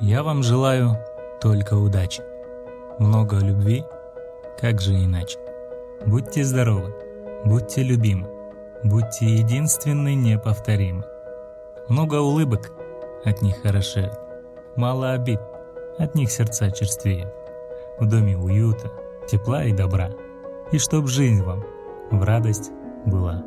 Я вам желаю только удачи. Много любви, как же иначе. Будьте здоровы, будьте любимы, будьте единственны неповторимы. Много улыбок, от них хорошеют. Мало обид, от них сердца черствеют. В доме уюта, тепла и добра. И чтоб жизнь вам в радость была.